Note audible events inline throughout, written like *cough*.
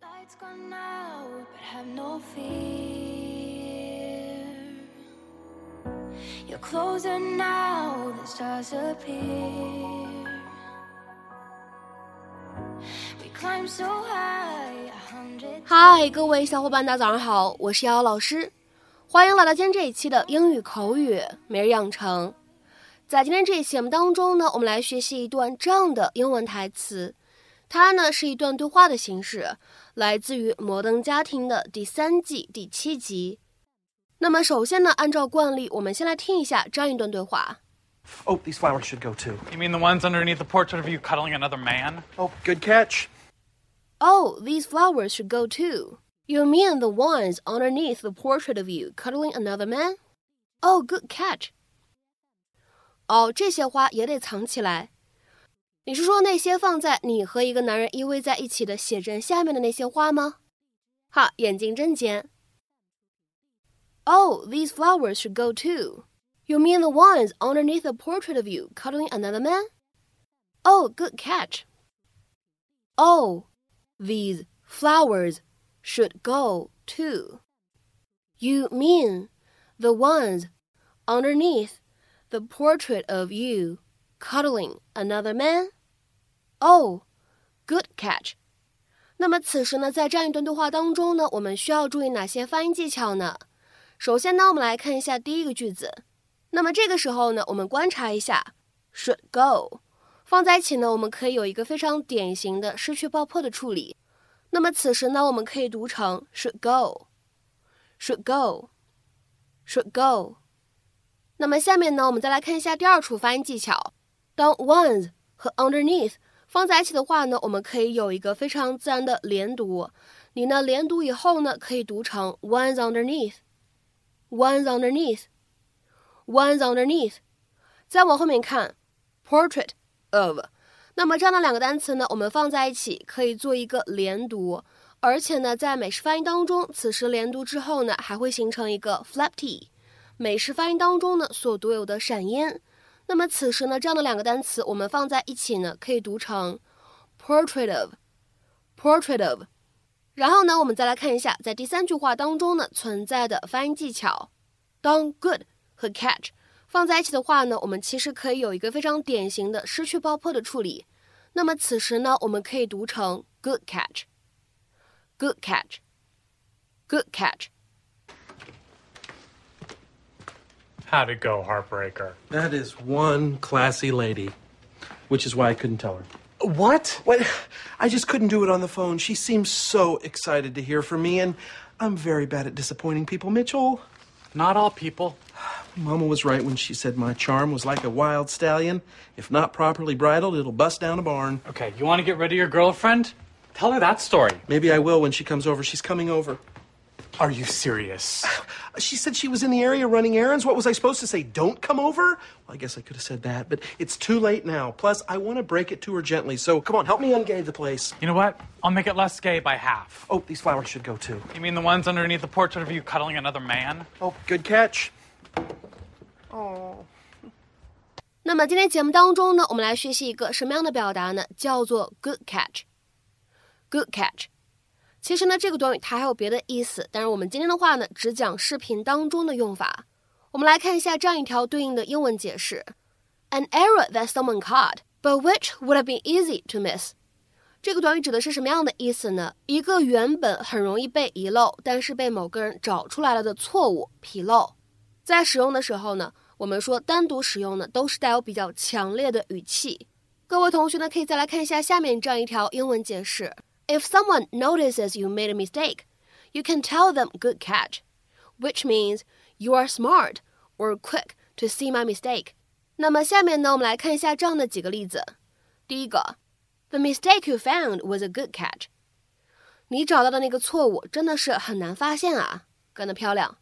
Lights gone out, but have no fear. You're closer now, the stars appear. We climb so high, a hundred. 嗨，各位小伙伴，大家早上好，我是瑶瑶老师，欢迎来到今天这一期的英语口语每日养成。在今天这一期节目当中呢，我们来学习一段这样的英文台词，它呢是一段对话的形式，来自于《摩登家庭》的第三季第七集。那么首先呢，按照惯例，我们先来听一下这样一段对话。 Oh, these flowers should go too. You mean the ones underneath the portrait of you cuddling another man? Oh, good catch. Oh, these flowers should go too. You mean the ones underneath the portrait of you cuddling another man? Oh, good catch. 哦，这些花也得藏起来。 你是说那些放在你和一个男人依偎在一起的写真下面的那些花吗？哈，眼睛真尖。Oh, these flowers should go too. You mean the ones underneath the portrait of you cuddling another man? Oh, good catch. Oh, these flowers should go too. You mean the ones underneath the portrait of you cuddling another man? Oh, good catch. 那么此时呢，在这样一段对话当中呢，我们需要注意哪些发音技巧呢？首先呢，我们来看一下第一个句子。那么这个时候呢，我们观察一下 should go 放在一起呢，我们可以有一个非常典型的失去爆破的处理。那么此时呢，我们可以读成 should go，should go，should go。那么下面呢，我们再来看一下第二处发音技巧。当 ones 和 underneath 放在一起的话呢，我们可以有一个非常自然的连读。你呢连读以后呢，可以读成 ones underneath，ones underneath，ones underneath。再往后面看 portrait of，那么这样的两个单词呢，我们放在一起可以做一个连读，而且呢，在美式发音当中，此时连读之后呢，还会形成一个 flap t，美式发音当中呢所独有的闪音。那么此时呢，这样的两个单词我们放在一起呢，可以读成 portrait of，portrait of。然后呢，我们再来看一下，在第三句话当中呢存在的发音技巧。当 good 和 catch 放在一起的话呢，我们其实可以有一个非常典型的失去爆破的处理。那么此时呢，我们可以读成 good catch，good catch，good catch。How'd it go, Heartbreaker? That is one classy lady, which is why I couldn't tell her. What? What? I just couldn't do it on the phone. She seems so excited to hear from me, and I'm very bad at disappointing people, Mitchell. Not all people. Mama was right when she said my charm was like a wild stallion. If not properly bridled, it'll bust down a barn. Okay, you want to get rid of your girlfriend? Tell her that story. Maybe I will when she comes over. She's coming over. Are you serious? *sighs* She said she was in the area running errands. What was I supposed to say? Don't come over? Well, I guess I could have said that, but it's too late now. Plus, I want to break it to her gently. So, come on, help me ungay the place. You know what? I'll make it less gay by half. Oh, these flowers should go too. You mean the ones underneath the portrait of you cuddling another man? Oh, good catch. *laughs* 那么今天节目当中呢，我们来学习一个什么样的表达呢？叫做 good catch。good catch。 其实呢，这个短语它还有别的意思，但是我们今天的话呢，只讲视频当中的用法。我们来看一下这样一条对应的英文解释：an error that someone caught, but which would have been easy to miss。这个短语指的是什么样的意思呢？一个原本很容易被遗漏，但是被某个人找出来了的错误纰漏。在使用的时候呢，我们说单独使用呢，都是带有比较强烈的语气。各位同学呢，可以再来看一下下面这样一条英文解释 ：If someone notices you made a mistake, you can tell them "good catch," which means you are smart or quick to see my mistake。那么下面呢，我们来看一下这样的几个例子。第一个，The mistake you found was a good catch。你找到的那个错误真的是很难发现啊，干得漂亮。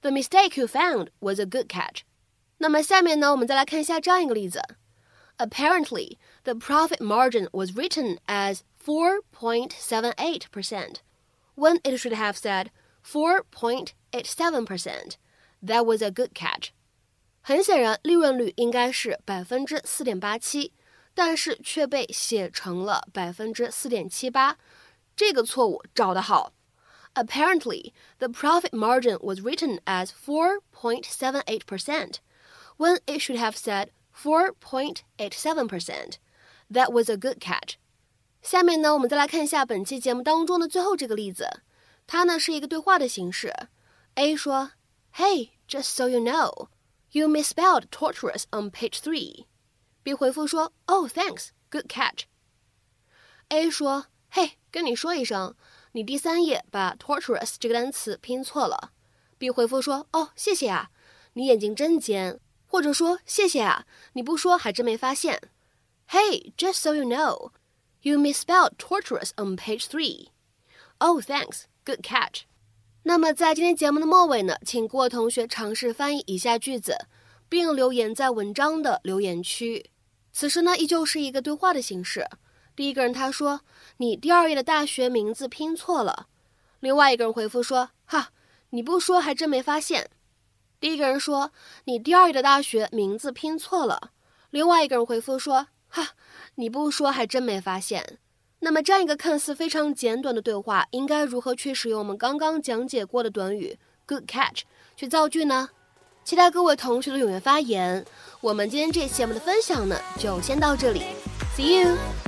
The mistake you found was a good catch。那么下面呢，我们再来看一下这样一个例子。Apparently, the profit margin was written as 4.78%, when it should have said 4.87%. That was a good catch. 很显然，利润率应该是百分之四点八七，但是却被写成了百分之四点七八， 这个错误找得好。Apparently, the profit margin was written as 4.78% when it should have said 4.87%. That was a good catch. 下面呢，我们再来看一下本期节目当中的最后这个例子，它呢是一个对话的形式。A 说：“Hey, just so you know, you misspelled torturous on page three。” B 回复说：“Oh, thanks, good catch。” A 说：“嘿，跟你说一声，你第三页把 torturous 这个单词拼错了。”B 回复说：“哦，谢谢啊，你眼睛真尖。”或者说：“谢谢啊，你不说还真没发现。” Hey, just so you know, you misspelled torturous on page three. Oh, thanks, good catch. 那么在今天节目的末尾呢，请各位同学尝试翻译以下句子，并留言在文章的留言区。此时呢，依旧是一个对话的形式。第一个人他说：“你第二页的大学名字拼错了。”另外一个人回复说：“哈，你不说还真没发现。”第一个人说：“你第二页的大学名字拼错了。”另外一个人回复说：“哈，你不说还真没发现。”那么这样一个看似非常简短的对话，应该如何去使用我们刚刚讲解过的短语 “good catch” 去造句呢？期待各位同学的踊跃发言。我们今天这期节目的分享呢，就先到这里，See you。